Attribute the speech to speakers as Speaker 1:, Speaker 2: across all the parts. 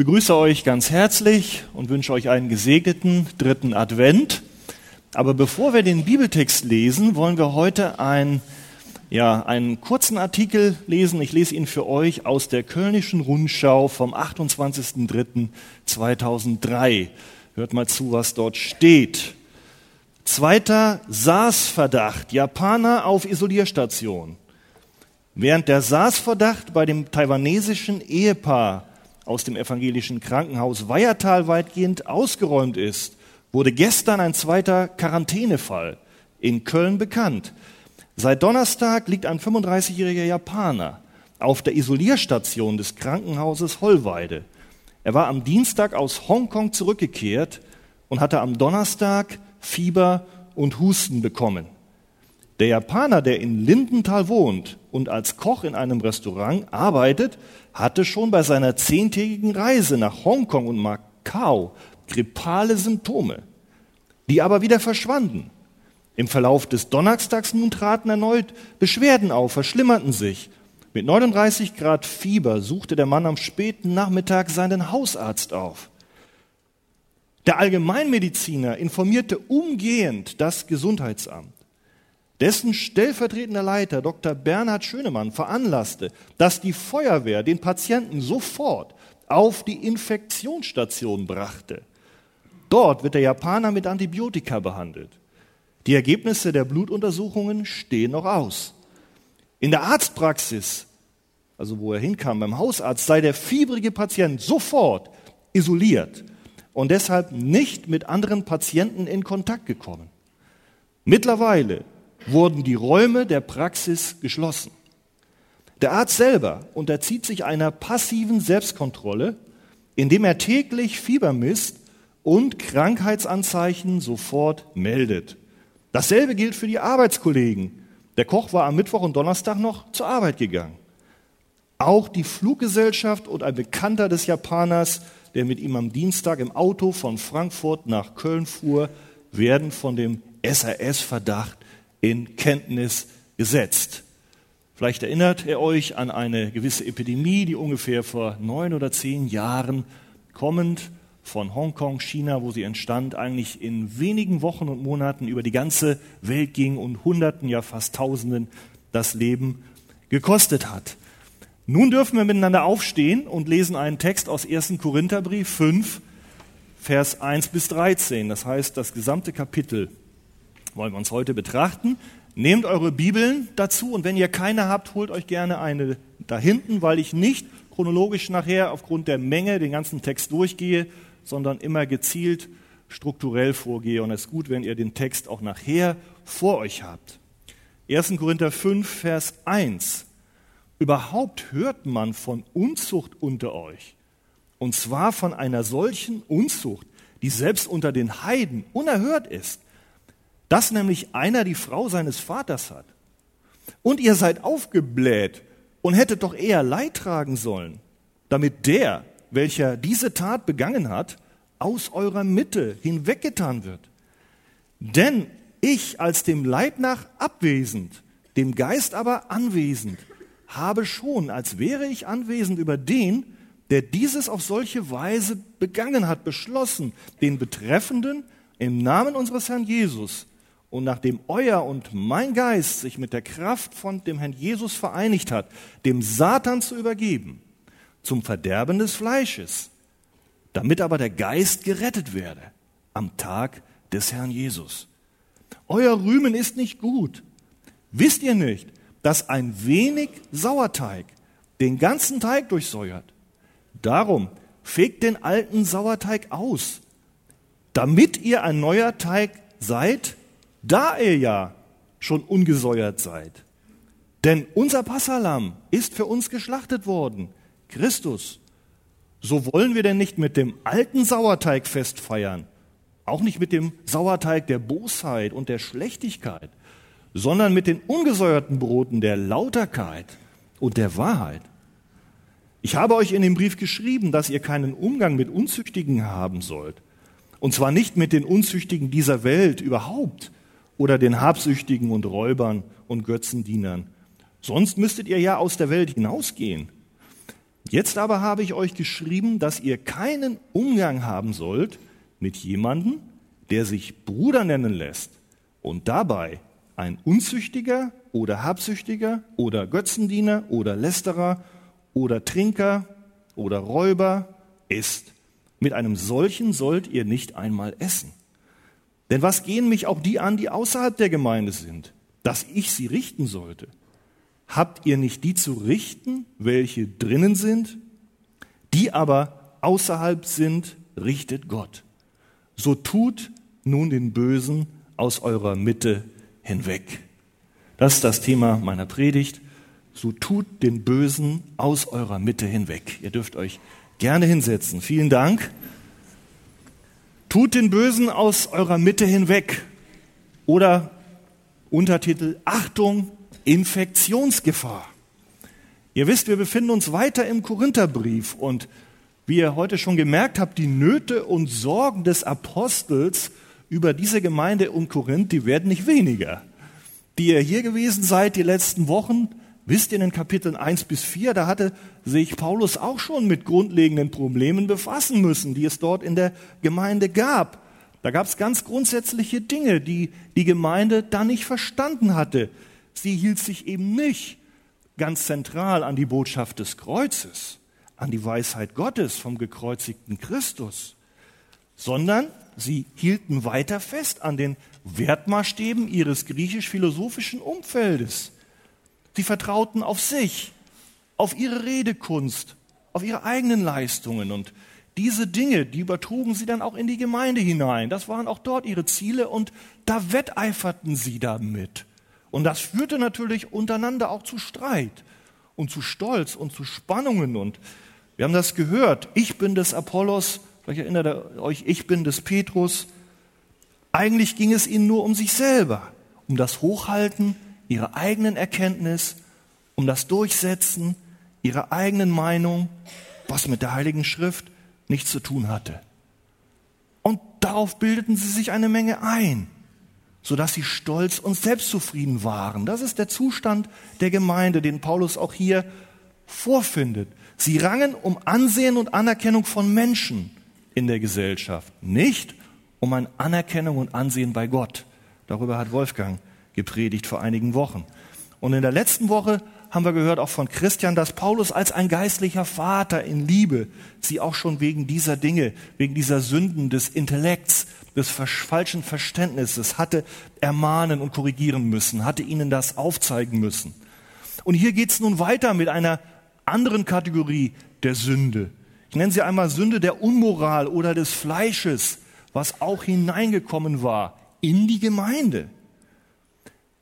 Speaker 1: begrüße euch ganz herzlich und wünsche euch einen gesegneten dritten Advent. Aber bevor wir den Bibeltext lesen, wollen wir heute ein, ja, einen kurzen Artikel lesen. Ich lese ihn für euch aus der Kölnischen Rundschau vom 28.03.2003. Hört mal zu, was dort steht. Zweiter SARS-Verdacht. Japaner auf Isolierstation. Während der SARS-Verdacht bei dem taiwanesischen Ehepaar aus dem evangelischen Krankenhaus Weiertal weitgehend ausgeräumt ist, wurde gestern ein zweiter Quarantänefall in Köln bekannt. Seit Donnerstag liegt ein 35-jähriger Japaner auf der Isolierstation des Krankenhauses Hollweide. Er war am Dienstag aus Hongkong zurückgekehrt und hatte am Donnerstag Fieber und Husten bekommen. Der Japaner, der in Lindenthal wohnt und als Koch in einem Restaurant arbeitet, hatte schon bei seiner zehntägigen Reise nach Hongkong und Macau grippale Symptome, die aber wieder verschwanden. Im Verlauf des Donnerstags nun traten erneut Beschwerden auf, verschlimmerten sich. Mit 39 Grad Fieber suchte der Mann am späten Nachmittag seinen Hausarzt auf. Der Allgemeinmediziner informierte umgehend das Gesundheitsamt. Dessen stellvertretender Leiter, Dr. Bernhard Schönemann, veranlasste, dass die Feuerwehr den Patienten sofort auf die Infektionsstation brachte. Dort wird der Japaner mit Antibiotika behandelt. Die Ergebnisse der Blutuntersuchungen stehen noch aus. In der Arztpraxis, also wo er hinkam beim Hausarzt, sei der fiebrige Patient sofort isoliert und deshalb nicht mit anderen Patienten in Kontakt gekommen. Mittlerweile wurden die Räume der Praxis geschlossen. Der Arzt selber unterzieht sich einer passiven Selbstkontrolle, indem er täglich Fieber misst und Krankheitsanzeichen sofort meldet. Dasselbe gilt für die Arbeitskollegen. Der Koch war am Mittwoch und Donnerstag noch zur Arbeit gegangen. Auch die Fluggesellschaft und ein Bekannter des Japaners, der mit ihm am Dienstag im Auto von Frankfurt nach Köln fuhr, werden von dem SRS-Verdacht in Kenntnis gesetzt. Vielleicht erinnert ihr euch an eine gewisse Epidemie, die ungefähr vor neun oder zehn Jahren kommend von Hongkong, China, wo sie entstand, eigentlich in wenigen Wochen und Monaten über die ganze Welt ging und Hunderten, ja fast Tausenden das Leben gekostet hat. Nun dürfen wir miteinander aufstehen und lesen einen Text aus 1. Korintherbrief 5, Vers 1 bis 13. Das heißt, das gesamte Kapitel wollen wir uns heute betrachten. Nehmt eure Bibeln dazu und wenn ihr keine habt, holt euch gerne eine da hinten, weil ich nicht chronologisch nachher aufgrund der Menge den ganzen Text durchgehe, sondern immer gezielt strukturell vorgehe. Und es ist gut, wenn ihr den Text auch nachher vor euch habt. 1. Korinther 5, Vers 1. Überhaupt hört man von Unzucht unter euch. Und zwar von einer solchen Unzucht, die selbst unter den Heiden unerhört ist dass nämlich einer die Frau seines Vaters hat. Und ihr seid aufgebläht und hättet doch eher Leid tragen sollen, damit der, welcher diese Tat begangen hat, aus eurer Mitte hinweggetan wird. Denn ich als dem Leid nach abwesend, dem Geist aber anwesend, habe schon, als wäre ich anwesend über den, der dieses auf solche Weise begangen hat, beschlossen, den Betreffenden im Namen unseres Herrn Jesus und nachdem euer und mein Geist sich mit der Kraft von dem Herrn Jesus vereinigt hat, dem Satan zu übergeben, zum Verderben des Fleisches, damit aber der Geist gerettet werde am Tag des Herrn Jesus. Euer Rühmen ist nicht gut. Wisst ihr nicht, dass ein wenig Sauerteig den ganzen Teig durchsäuert? Darum fegt den alten Sauerteig aus, damit ihr ein neuer Teig seid, da ihr ja schon ungesäuert seid. Denn unser Passalam ist für uns geschlachtet worden, Christus. So wollen wir denn nicht mit dem alten Sauerteig fest feiern, auch nicht mit dem Sauerteig der Bosheit und der Schlechtigkeit, sondern mit den ungesäuerten Broten der Lauterkeit und der Wahrheit. Ich habe euch in dem Brief geschrieben, dass ihr keinen Umgang mit Unzüchtigen haben sollt. Und zwar nicht mit den Unzüchtigen dieser Welt überhaupt, oder den Habsüchtigen und Räubern und Götzendienern. Sonst müsstet ihr ja aus der Welt hinausgehen. Jetzt aber habe ich euch geschrieben, dass ihr keinen Umgang haben sollt mit jemandem, der sich Bruder nennen lässt und dabei ein Unzüchtiger oder Habsüchtiger oder Götzendiener oder Lästerer oder Trinker oder Räuber ist. Mit einem solchen sollt ihr nicht einmal essen. Denn was gehen mich auch die an, die außerhalb der Gemeinde sind, dass ich sie richten sollte? Habt ihr nicht die zu richten, welche drinnen sind? Die aber außerhalb sind, richtet Gott. So tut nun den Bösen aus eurer Mitte hinweg. Das ist das Thema meiner Predigt. So tut den Bösen aus eurer Mitte hinweg. Ihr dürft euch gerne hinsetzen. Vielen Dank. Tut den Bösen aus eurer Mitte hinweg. Oder Untertitel Achtung, Infektionsgefahr. Ihr wisst, wir befinden uns weiter im Korintherbrief und wie ihr heute schon gemerkt habt, die Nöte und Sorgen des Apostels über diese Gemeinde um Korinth, die werden nicht weniger. Die ihr hier gewesen seid die letzten Wochen, wisst ihr in den Kapiteln 1 bis 4, da hatte sich Paulus auch schon mit grundlegenden Problemen befassen müssen, die es dort in der Gemeinde gab. Da gab es ganz grundsätzliche Dinge, die die Gemeinde da nicht verstanden hatte. Sie hielt sich eben nicht ganz zentral an die Botschaft des Kreuzes, an die Weisheit Gottes vom gekreuzigten Christus, sondern sie hielten weiter fest an den Wertmaßstäben ihres griechisch-philosophischen Umfeldes. Sie vertrauten auf sich, auf ihre Redekunst, auf ihre eigenen Leistungen und diese Dinge, die übertrugen sie dann auch in die Gemeinde hinein. Das waren auch dort ihre Ziele und da wetteiferten sie damit. Und das führte natürlich untereinander auch zu Streit und zu Stolz und zu Spannungen. Und wir haben das gehört. Ich bin des Apollos, vielleicht erinnert ihr euch, ich bin des Petrus. Eigentlich ging es ihnen nur um sich selber, um das Hochhalten ihrer eigenen Erkenntnis, um das Durchsetzen ihrer eigenen Meinung, was mit der Heiligen Schrift nichts zu tun hatte. Und darauf bildeten sie sich eine Menge ein, sodass sie stolz und selbstzufrieden waren. Das ist der Zustand der Gemeinde, den Paulus auch hier vorfindet. Sie rangen um Ansehen und Anerkennung von Menschen in der Gesellschaft, nicht um ein Anerkennung und Ansehen bei Gott. Darüber hat Wolfgang gepredigt vor einigen Wochen. Und in der letzten Woche haben wir gehört auch von Christian, dass Paulus als ein geistlicher Vater in Liebe sie auch schon wegen dieser Dinge, wegen dieser Sünden des Intellekts, des falschen Verständnisses hatte ermahnen und korrigieren müssen, hatte ihnen das aufzeigen müssen. Und hier geht es nun weiter mit einer anderen Kategorie der Sünde. Ich nenne sie einmal Sünde der Unmoral oder des Fleisches, was auch hineingekommen war in die Gemeinde.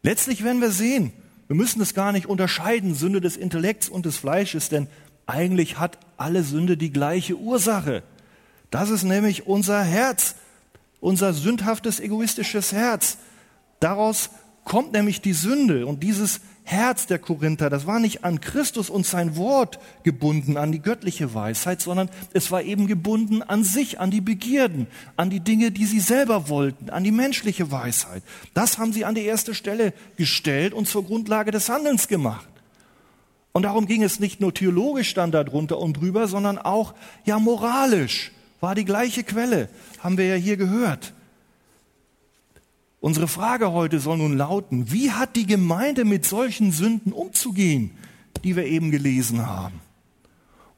Speaker 1: Letztlich werden wir sehen, wir müssen es gar nicht unterscheiden, Sünde des Intellekts und des Fleisches, denn eigentlich hat alle Sünde die gleiche Ursache. Das ist nämlich unser Herz, unser sündhaftes, egoistisches Herz. Daraus kommt nämlich die Sünde und dieses Herz der Korinther, das war nicht an Christus und sein Wort gebunden, an die göttliche Weisheit, sondern es war eben gebunden an sich, an die Begierden, an die Dinge, die sie selber wollten, an die menschliche Weisheit. Das haben sie an die erste Stelle gestellt und zur Grundlage des Handelns gemacht. Und darum ging es nicht nur theologisch dann darunter und drüber, sondern auch, ja, moralisch war die gleiche Quelle, haben wir ja hier gehört. Unsere Frage heute soll nun lauten, wie hat die Gemeinde mit solchen Sünden umzugehen, die wir eben gelesen haben?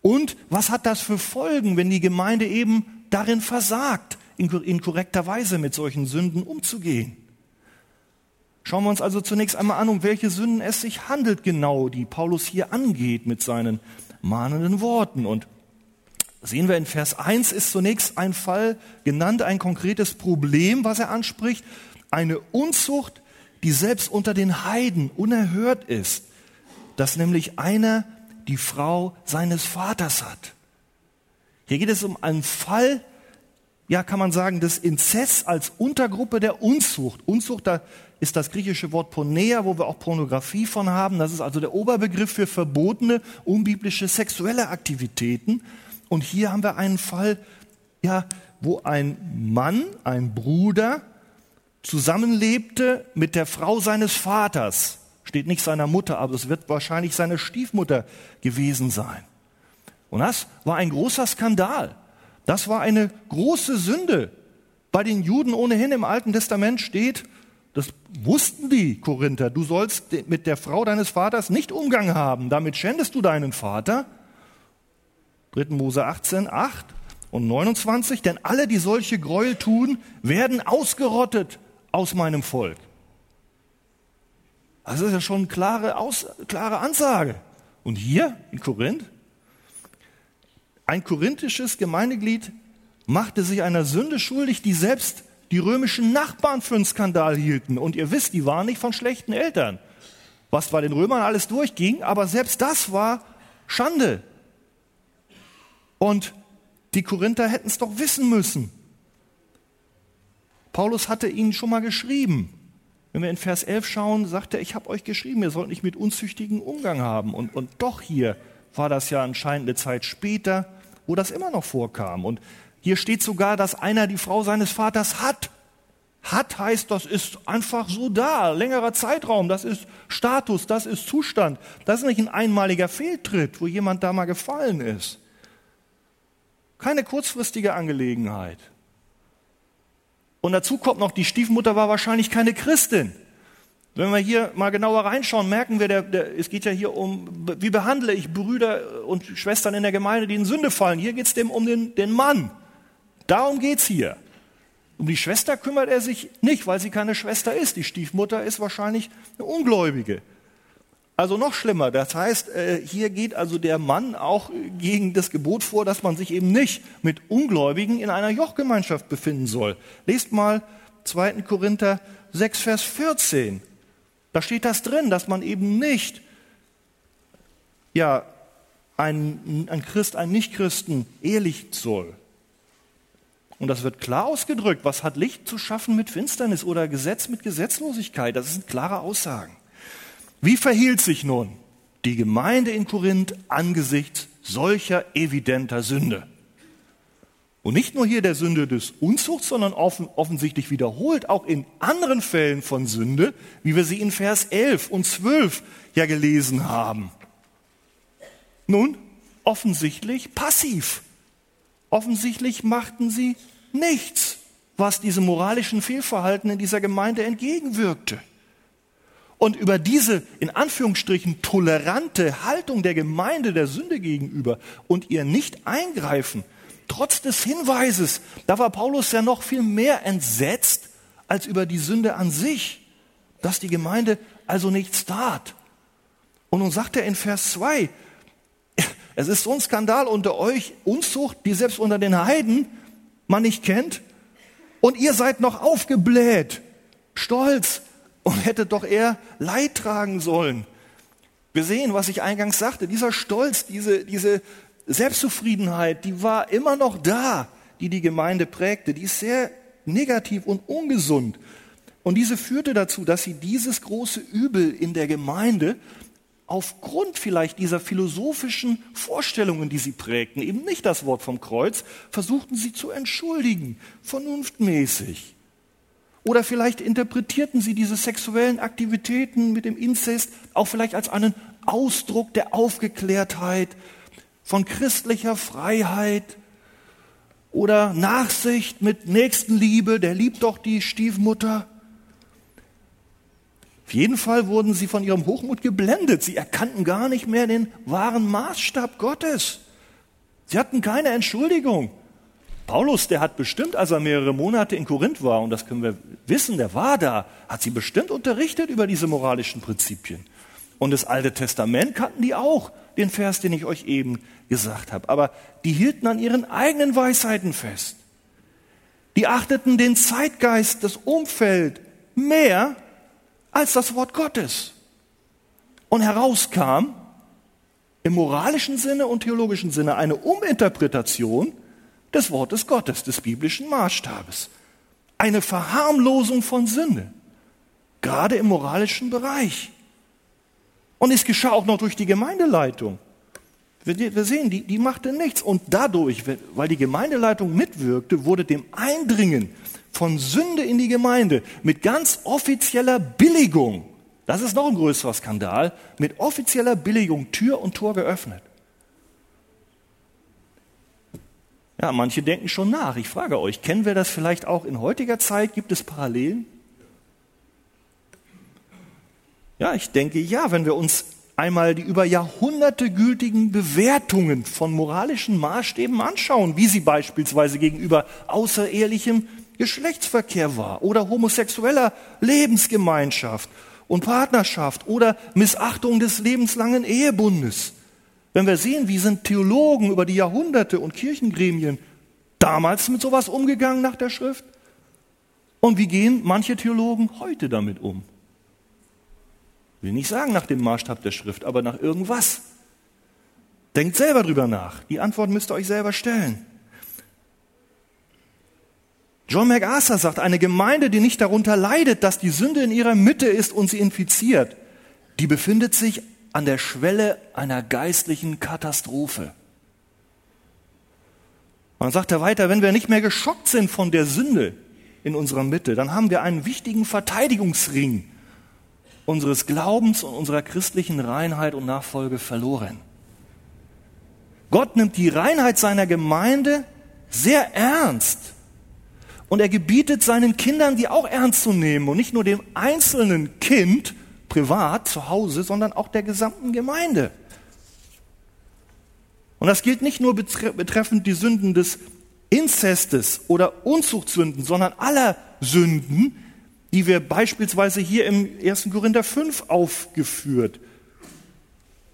Speaker 1: Und was hat das für Folgen, wenn die Gemeinde eben darin versagt, in korrekter Weise mit solchen Sünden umzugehen? Schauen wir uns also zunächst einmal an, um welche Sünden es sich handelt genau, die Paulus hier angeht mit seinen mahnenden Worten. Und sehen wir in Vers 1 ist zunächst ein Fall genannt, ein konkretes Problem, was er anspricht eine Unzucht, die selbst unter den Heiden unerhört ist, dass nämlich einer die Frau seines Vaters hat. Hier geht es um einen Fall, ja, kann man sagen, des Inzests als Untergruppe der Unzucht. Unzucht, da ist das griechische Wort Ponea, wo wir auch Pornografie von haben. Das ist also der Oberbegriff für verbotene, unbiblische sexuelle Aktivitäten. Und hier haben wir einen Fall, ja, wo ein Mann, ein Bruder, zusammenlebte mit der Frau seines Vaters. Steht nicht seiner Mutter, aber es wird wahrscheinlich seine Stiefmutter gewesen sein. Und das war ein großer Skandal. Das war eine große Sünde. Bei den Juden ohnehin im Alten Testament steht, das wussten die Korinther, du sollst mit der Frau deines Vaters nicht Umgang haben, damit schändest du deinen Vater. 3. Mose 18, 8 und 29, denn alle, die solche Gräuel tun, werden ausgerottet aus meinem Volk. Das ist ja schon eine klare, Aus, klare Ansage. Und hier in Korinth, ein korinthisches Gemeindeglied machte sich einer Sünde schuldig, die selbst die römischen Nachbarn für einen Skandal hielten. Und ihr wisst, die waren nicht von schlechten Eltern. Was bei den Römern alles durchging, aber selbst das war Schande. Und die Korinther hätten es doch wissen müssen. Paulus hatte ihnen schon mal geschrieben. Wenn wir in Vers 11 schauen, sagt er, ich habe euch geschrieben, ihr sollt nicht mit unzüchtigen Umgang haben. Und, und doch hier war das ja anscheinend eine Zeit später, wo das immer noch vorkam. Und hier steht sogar, dass einer die Frau seines Vaters hat. Hat heißt, das ist einfach so da, längerer Zeitraum, das ist Status, das ist Zustand. Das ist nicht ein einmaliger Fehltritt, wo jemand da mal gefallen ist. Keine kurzfristige Angelegenheit. Und dazu kommt noch, die Stiefmutter war wahrscheinlich keine Christin. Wenn wir hier mal genauer reinschauen, merken wir, der, der, es geht ja hier um, wie behandle ich Brüder und Schwestern in der Gemeinde, die in Sünde fallen. Hier geht es dem um den, den Mann. Darum geht's hier. Um die Schwester kümmert er sich nicht, weil sie keine Schwester ist. Die Stiefmutter ist wahrscheinlich eine Ungläubige. Also noch schlimmer. Das heißt, äh, hier geht also der Mann auch gegen das Gebot vor, dass man sich eben nicht mit Ungläubigen in einer Jochgemeinschaft befinden soll. Lest mal 2. Korinther 6, Vers 14. Da steht das drin, dass man eben nicht, ja, ein, ein Christ, ein Nichtchristen ehelichen soll. Und das wird klar ausgedrückt. Was hat Licht zu schaffen mit Finsternis oder Gesetz mit Gesetzlosigkeit? Das sind klare Aussagen. Wie verhielt sich nun die Gemeinde in Korinth angesichts solcher evidenter Sünde? Und nicht nur hier der Sünde des Unzuchts, sondern offen, offensichtlich wiederholt auch in anderen Fällen von Sünde, wie wir sie in Vers 11 und 12 ja gelesen haben. Nun, offensichtlich passiv. Offensichtlich machten sie nichts, was diesem moralischen Fehlverhalten in dieser Gemeinde entgegenwirkte. Und über diese in Anführungsstrichen tolerante Haltung der Gemeinde der Sünde gegenüber und ihr Nicht-Eingreifen, trotz des Hinweises, da war Paulus ja noch viel mehr entsetzt als über die Sünde an sich, dass die Gemeinde also nichts tat. Und nun sagt er in Vers 2, es ist so ein Skandal unter euch, Unzucht, die selbst unter den Heiden man nicht kennt, und ihr seid noch aufgebläht, stolz, und hättet doch eher Leid tragen sollen. Wir sehen, was ich eingangs sagte, dieser Stolz, diese, diese Selbstzufriedenheit, die war immer noch da, die die Gemeinde prägte. Die ist sehr negativ und ungesund. Und diese führte dazu, dass sie dieses große Übel in der Gemeinde aufgrund vielleicht dieser philosophischen Vorstellungen, die sie prägten, eben nicht das Wort vom Kreuz, versuchten sie zu entschuldigen, vernunftmäßig. Oder vielleicht interpretierten sie diese sexuellen Aktivitäten mit dem Inzest auch vielleicht als einen Ausdruck der Aufgeklärtheit, von christlicher Freiheit oder Nachsicht mit Nächstenliebe, der liebt doch die Stiefmutter. Auf jeden Fall wurden sie von ihrem Hochmut geblendet. Sie erkannten gar nicht mehr den wahren Maßstab Gottes. Sie hatten keine Entschuldigung. Paulus, der hat bestimmt, als er mehrere Monate in Korinth war, und das können wir wissen, der war da, hat sie bestimmt unterrichtet über diese moralischen Prinzipien. Und das Alte Testament kannten die auch, den Vers, den ich euch eben gesagt habe. Aber die hielten an ihren eigenen Weisheiten fest. Die achteten den Zeitgeist, das Umfeld mehr als das Wort Gottes. Und herauskam im moralischen Sinne und theologischen Sinne eine Uminterpretation des Wortes Gottes, des biblischen Maßstabes. Eine Verharmlosung von Sünde, gerade im moralischen Bereich. Und es geschah auch noch durch die Gemeindeleitung. Wir sehen, die, die machte nichts. Und dadurch, weil die Gemeindeleitung mitwirkte, wurde dem Eindringen von Sünde in die Gemeinde mit ganz offizieller Billigung, das ist noch ein größerer Skandal, mit offizieller Billigung Tür und Tor geöffnet. Ja, manche denken schon nach. Ich frage euch, kennen wir das vielleicht auch in heutiger Zeit? Gibt es Parallelen? Ja, ich denke ja, wenn wir uns einmal die über Jahrhunderte gültigen Bewertungen von moralischen Maßstäben anschauen, wie sie beispielsweise gegenüber außerehelichem Geschlechtsverkehr war oder homosexueller Lebensgemeinschaft und Partnerschaft oder Missachtung des lebenslangen Ehebundes. Wenn wir sehen, wie sind Theologen über die Jahrhunderte und Kirchengremien damals mit sowas umgegangen nach der Schrift und wie gehen manche Theologen heute damit um? Ich will nicht sagen nach dem Maßstab der Schrift, aber nach irgendwas. Denkt selber drüber nach. Die Antwort müsst ihr euch selber stellen. John MacArthur sagt, eine Gemeinde, die nicht darunter leidet, dass die Sünde in ihrer Mitte ist und sie infiziert, die befindet sich an der Schwelle einer geistlichen Katastrophe. Man sagt er weiter, wenn wir nicht mehr geschockt sind von der Sünde in unserer Mitte, dann haben wir einen wichtigen Verteidigungsring unseres Glaubens und unserer christlichen Reinheit und Nachfolge verloren. Gott nimmt die Reinheit seiner Gemeinde sehr ernst. Und er gebietet seinen Kindern, die auch ernst zu nehmen und nicht nur dem einzelnen Kind privat zu Hause, sondern auch der gesamten Gemeinde. Und das gilt nicht nur betreffend die Sünden des Inzestes oder Unzuchtsünden, sondern aller Sünden, die wir beispielsweise hier im 1. Korinther 5 aufgeführt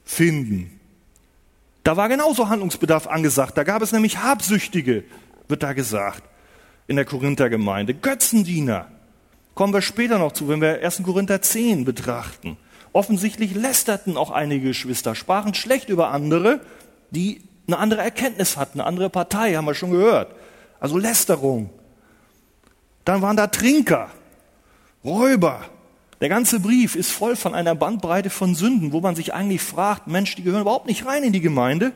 Speaker 1: finden. Da war genauso Handlungsbedarf angesagt. Da gab es nämlich Habsüchtige, wird da gesagt, in der Korinther Gemeinde. Götzendiener. Kommen wir später noch zu, wenn wir 1. Korinther 10 betrachten. Offensichtlich lästerten auch einige Geschwister, sprachen schlecht über andere, die eine andere Erkenntnis hatten, eine andere Partei, haben wir schon gehört. Also Lästerung. Dann waren da Trinker, Räuber. Der ganze Brief ist voll von einer Bandbreite von Sünden, wo man sich eigentlich fragt, Mensch, die gehören überhaupt nicht rein in die Gemeinde.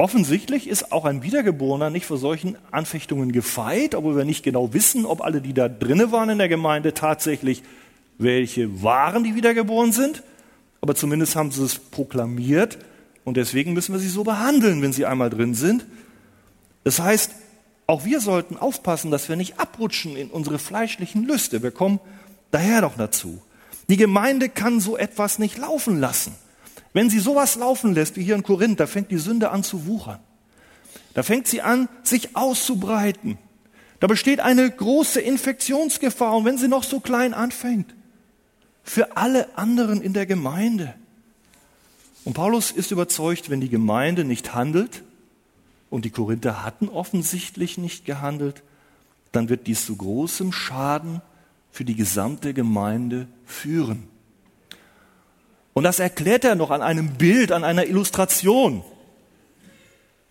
Speaker 1: Offensichtlich ist auch ein Wiedergeborener nicht vor solchen Anfechtungen gefeit, obwohl wir nicht genau wissen, ob alle, die da drinnen waren in der Gemeinde, tatsächlich welche waren, die wiedergeboren sind. Aber zumindest haben sie es proklamiert und deswegen müssen wir sie so behandeln, wenn sie einmal drin sind. Das heißt, auch wir sollten aufpassen, dass wir nicht abrutschen in unsere fleischlichen Lüste. Wir kommen daher doch dazu. Die Gemeinde kann so etwas nicht laufen lassen. Wenn sie sowas laufen lässt, wie hier in Korinth, da fängt die Sünde an zu wuchern. Da fängt sie an, sich auszubreiten. Da besteht eine große Infektionsgefahr. Und wenn sie noch so klein anfängt, für alle anderen in der Gemeinde. Und Paulus ist überzeugt, wenn die Gemeinde nicht handelt, und die Korinther hatten offensichtlich nicht gehandelt, dann wird dies zu großem Schaden für die gesamte Gemeinde führen. Und das erklärt er noch an einem Bild, an einer Illustration.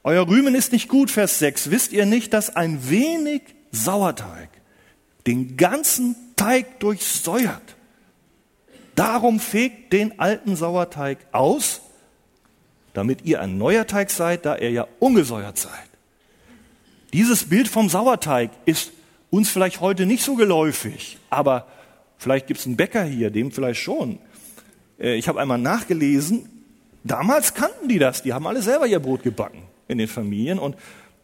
Speaker 1: Euer Rühmen ist nicht gut, Vers 6. Wisst ihr nicht, dass ein wenig Sauerteig den ganzen Teig durchsäuert? Darum fegt den alten Sauerteig aus damit ihr ein neuer Teig seid, da ihr ja ungesäuert seid. Dieses Bild vom Sauerteig ist uns vielleicht heute nicht so geläufig, aber vielleicht gibt es einen Bäcker hier, dem vielleicht schon. Äh, ich habe einmal nachgelesen, damals kannten die das, die haben alle selber ihr Brot gebacken in den Familien und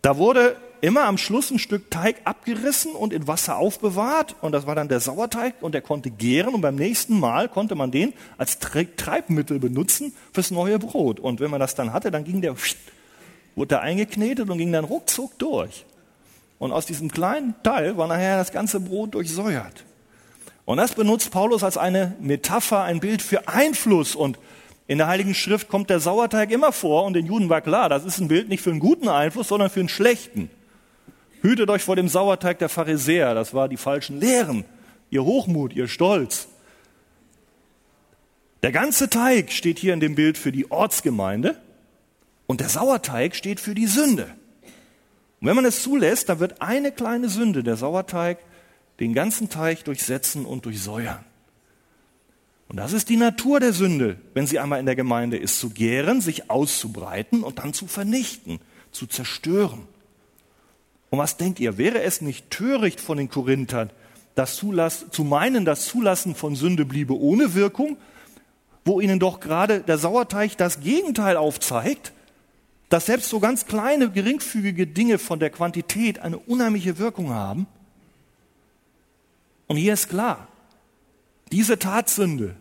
Speaker 1: da wurde immer am Schluss ein Stück Teig abgerissen und in Wasser aufbewahrt. Und das war dann der Sauerteig und der konnte gären. Und beim nächsten Mal konnte man den als Treibmittel benutzen fürs neue Brot. Und wenn man das dann hatte, dann ging der, wurde der eingeknetet und ging dann ruckzuck durch. Und aus diesem kleinen Teil war nachher das ganze Brot durchsäuert. Und das benutzt Paulus als eine Metapher, ein Bild für Einfluss und in der Heiligen Schrift kommt der Sauerteig immer vor und den Juden war klar, das ist ein Bild nicht für einen guten Einfluss, sondern für einen schlechten. Hütet euch vor dem Sauerteig der Pharisäer, das war die falschen Lehren, ihr Hochmut, ihr Stolz. Der ganze Teig steht hier in dem Bild für die Ortsgemeinde und der Sauerteig steht für die Sünde. Und wenn man es zulässt, dann wird eine kleine Sünde, der Sauerteig, den ganzen Teig durchsetzen und durchsäuern. Und das ist die Natur der Sünde, wenn sie einmal in der Gemeinde ist, zu gären, sich auszubreiten und dann zu vernichten, zu zerstören. Und was denkt ihr, wäre es nicht töricht von den Korinthern, das Zulass, zu meinen, das Zulassen von Sünde bliebe ohne Wirkung, wo ihnen doch gerade der Sauerteig das Gegenteil aufzeigt, dass selbst so ganz kleine, geringfügige Dinge von der Quantität eine unheimliche Wirkung haben. Und hier ist klar, diese Tatsünde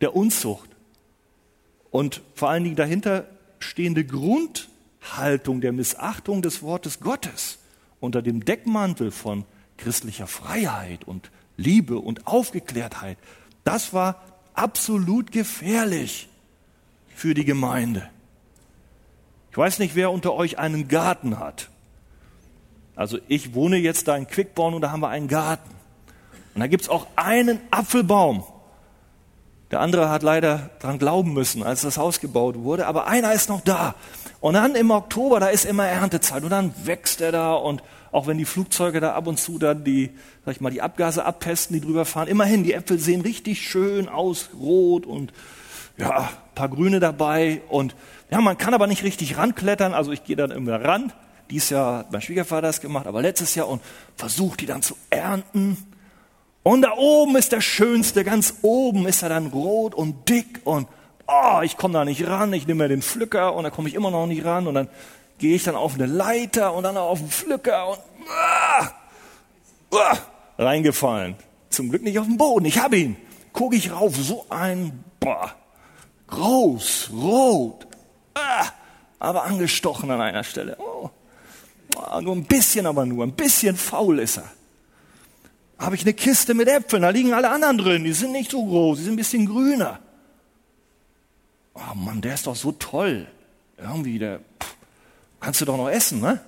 Speaker 1: der Unzucht und vor allen Dingen dahinter stehende Grundhaltung der Missachtung des Wortes Gottes unter dem Deckmantel von christlicher Freiheit und Liebe und Aufgeklärtheit, das war absolut gefährlich für die Gemeinde. Ich weiß nicht, wer unter euch einen Garten hat. Also ich wohne jetzt da in Quickborn und da haben wir einen Garten. Und da gibt es auch einen Apfelbaum. Der andere hat leider dran glauben müssen, als das Haus gebaut wurde, aber einer ist noch da. Und dann im Oktober, da ist immer Erntezeit und dann wächst er da und auch wenn die Flugzeuge da ab und zu dann die, sag ich mal, die Abgase abpesten, die drüber fahren, immerhin, die Äpfel sehen richtig schön aus, rot und ja, paar Grüne dabei und ja, man kann aber nicht richtig ranklettern, also ich gehe dann immer ran. Dies Jahr hat mein Schwiegervater das gemacht, aber letztes Jahr und versucht die dann zu ernten. Und da oben ist der schönste, ganz oben ist er dann rot und dick und oh, ich komme da nicht ran, ich nehme mir den Pflücker und da komme ich immer noch nicht ran und dann gehe ich dann auf eine Leiter und dann auf den Pflücker und ah, ah, reingefallen. Zum Glück nicht auf den Boden, ich habe ihn. Gucke ich rauf, so ein boah, groß, rot, ah, aber angestochen an einer Stelle. Oh, nur ein bisschen, aber nur ein bisschen faul ist er habe ich eine Kiste mit Äpfeln, da liegen alle anderen drin, die sind nicht so groß, die sind ein bisschen grüner. Oh Mann, der ist doch so toll. Irgendwie, der pff, kannst du doch noch essen, ne?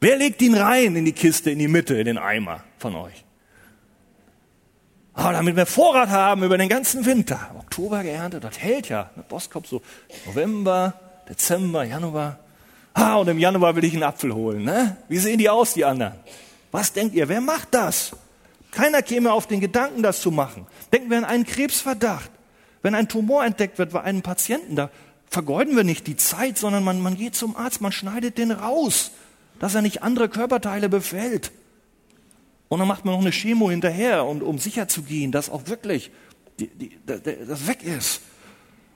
Speaker 1: Wer legt ihn rein in die Kiste, in die Mitte, in den Eimer von euch? Oh, damit wir Vorrat haben über den ganzen Winter. Oktober geerntet, das hält ja. Ne? Boskop so November, Dezember, Januar. Ah, und im Januar will ich einen Apfel holen. Ne? Wie sehen die aus, die anderen? Was denkt ihr? Wer macht das? Keiner käme auf den Gedanken, das zu machen. Denken wir an einen Krebsverdacht. Wenn ein Tumor entdeckt wird bei einem Patienten, da vergeuden wir nicht die Zeit, sondern man, man geht zum Arzt, man schneidet den raus, dass er nicht andere Körperteile befällt. Und dann macht man noch eine Chemo hinterher, und, um sicher zu gehen, dass auch wirklich die, die, das weg ist.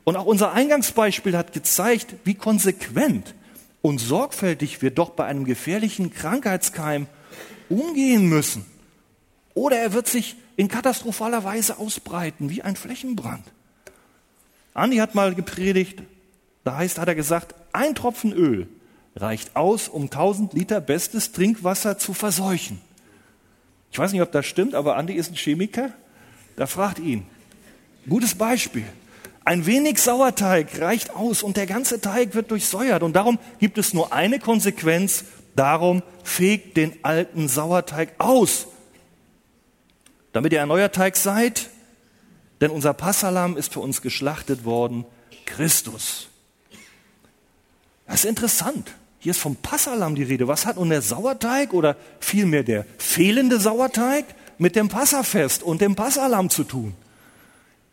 Speaker 1: Und auch unser Eingangsbeispiel hat gezeigt, wie konsequent und sorgfältig wir doch bei einem gefährlichen Krankheitskeim umgehen müssen. Oder er wird sich in katastrophaler Weise ausbreiten, wie ein Flächenbrand. Andi hat mal gepredigt, da heißt, hat er gesagt, ein Tropfen Öl reicht aus, um 1000 Liter bestes Trinkwasser zu verseuchen. Ich weiß nicht, ob das stimmt, aber Andi ist ein Chemiker. Da fragt ihn. Gutes Beispiel. Ein wenig Sauerteig reicht aus und der ganze Teig wird durchsäuert. Und darum gibt es nur eine Konsequenz Darum fegt den alten Sauerteig aus, damit ihr ein neuer Teig seid, denn unser Passalam ist für uns geschlachtet worden, Christus. Das ist interessant. Hier ist vom Passalam die Rede. Was hat nun der Sauerteig oder vielmehr der fehlende Sauerteig mit dem Passafest und dem Passalam zu tun?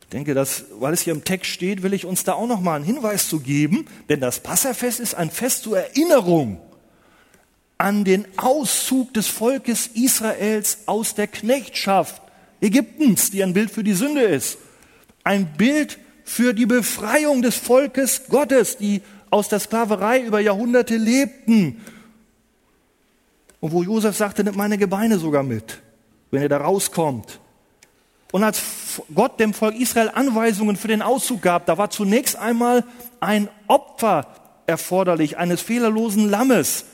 Speaker 1: Ich denke, dass, weil es hier im Text steht, will ich uns da auch noch mal einen Hinweis zu geben, denn das Passafest ist ein Fest zur Erinnerung an den Auszug des Volkes Israels aus der Knechtschaft Ägyptens, die ein Bild für die Sünde ist. Ein Bild für die Befreiung des Volkes Gottes, die aus der Sklaverei über Jahrhunderte lebten. Und wo Josef sagte, nimmt meine Gebeine sogar mit, wenn er da rauskommt. Und als Gott dem Volk Israel Anweisungen für den Auszug gab, da war zunächst einmal ein Opfer erforderlich, eines fehlerlosen Lammes.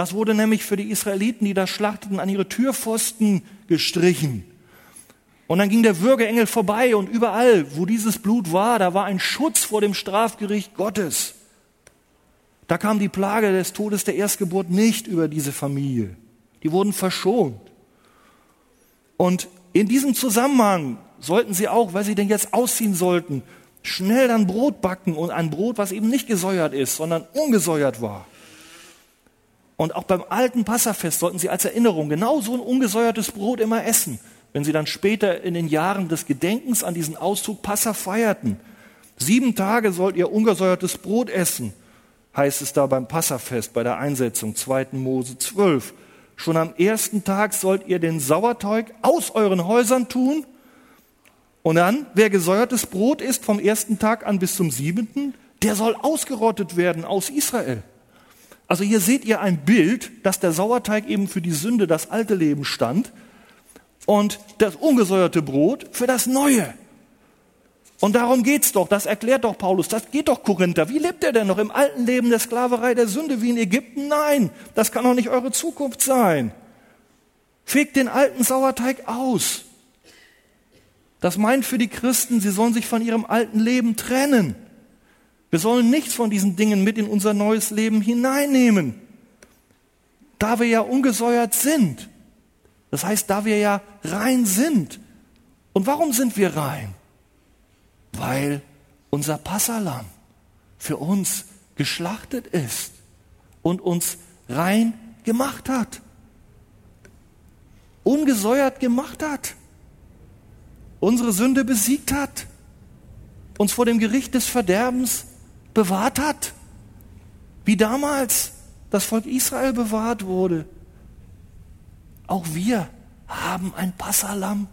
Speaker 1: Das wurde nämlich für die Israeliten, die das schlachteten, an ihre Türpfosten gestrichen. Und dann ging der Würgeengel vorbei und überall, wo dieses Blut war, da war ein Schutz vor dem Strafgericht Gottes. Da kam die Plage des Todes der Erstgeburt nicht über diese Familie. Die wurden verschont. Und in diesem Zusammenhang sollten sie auch, weil sie denn jetzt ausziehen sollten, schnell dann Brot backen und ein Brot, was eben nicht gesäuert ist, sondern ungesäuert war. Und auch beim alten Passafest sollten Sie als Erinnerung genau so ein ungesäuertes Brot immer essen, wenn Sie dann später in den Jahren des Gedenkens an diesen Auszug Passa feierten. Sieben Tage sollt ihr ungesäuertes Brot essen, heißt es da beim Passafest, bei der Einsetzung 2. Mose 12. Schon am ersten Tag sollt ihr den Sauerteig aus euren Häusern tun. Und dann, wer gesäuertes Brot isst vom ersten Tag an bis zum siebenten, der soll ausgerottet werden aus Israel. Also hier seht ihr ein Bild, dass der Sauerteig eben für die Sünde, das alte Leben stand und das ungesäuerte Brot für das neue. Und darum geht's doch, das erklärt doch Paulus, das geht doch Korinther. Wie lebt er denn noch im alten Leben der Sklaverei der Sünde wie in Ägypten? Nein, das kann doch nicht eure Zukunft sein. Fegt den alten Sauerteig aus. Das meint für die Christen, sie sollen sich von ihrem alten Leben trennen. Wir sollen nichts von diesen Dingen mit in unser neues Leben hineinnehmen, da wir ja ungesäuert sind. Das heißt, da wir ja rein sind. Und warum sind wir rein? Weil unser Passalam für uns geschlachtet ist und uns rein gemacht hat. Ungesäuert gemacht hat. Unsere Sünde besiegt hat. Uns vor dem Gericht des Verderbens bewahrt hat. Wie damals das Volk Israel bewahrt wurde. Auch wir haben ein Passalam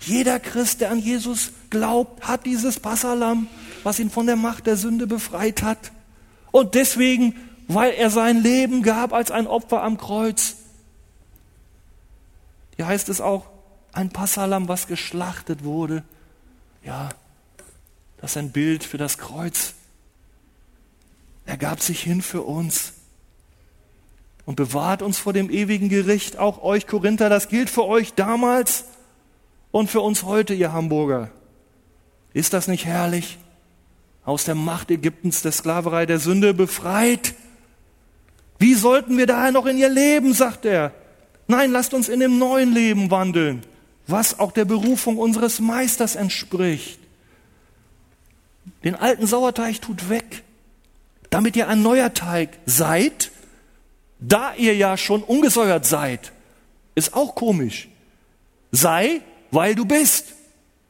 Speaker 1: jeder Christ, der an Jesus glaubt, hat dieses Passalam, was ihn von der Macht der Sünde befreit hat. Und deswegen, weil er sein Leben gab als ein Opfer am Kreuz, hier heißt es auch, ein Passalam, was geschlachtet wurde. Ja, das ist ein Bild für das Kreuz. Er gab sich hin für uns und bewahrt uns vor dem ewigen Gericht. Auch euch Korinther, das gilt für euch damals und für uns heute, ihr Hamburger. Ist das nicht herrlich? Aus der Macht Ägyptens, der Sklaverei, der Sünde befreit. Wie sollten wir daher noch in ihr leben, sagt er. Nein, lasst uns in dem neuen Leben wandeln, was auch der Berufung unseres Meisters entspricht. Den alten Sauerteig tut weg, damit ihr ein neuer Teig seid, da ihr ja schon ungesäuert seid. Ist auch komisch. Sei weil du bist.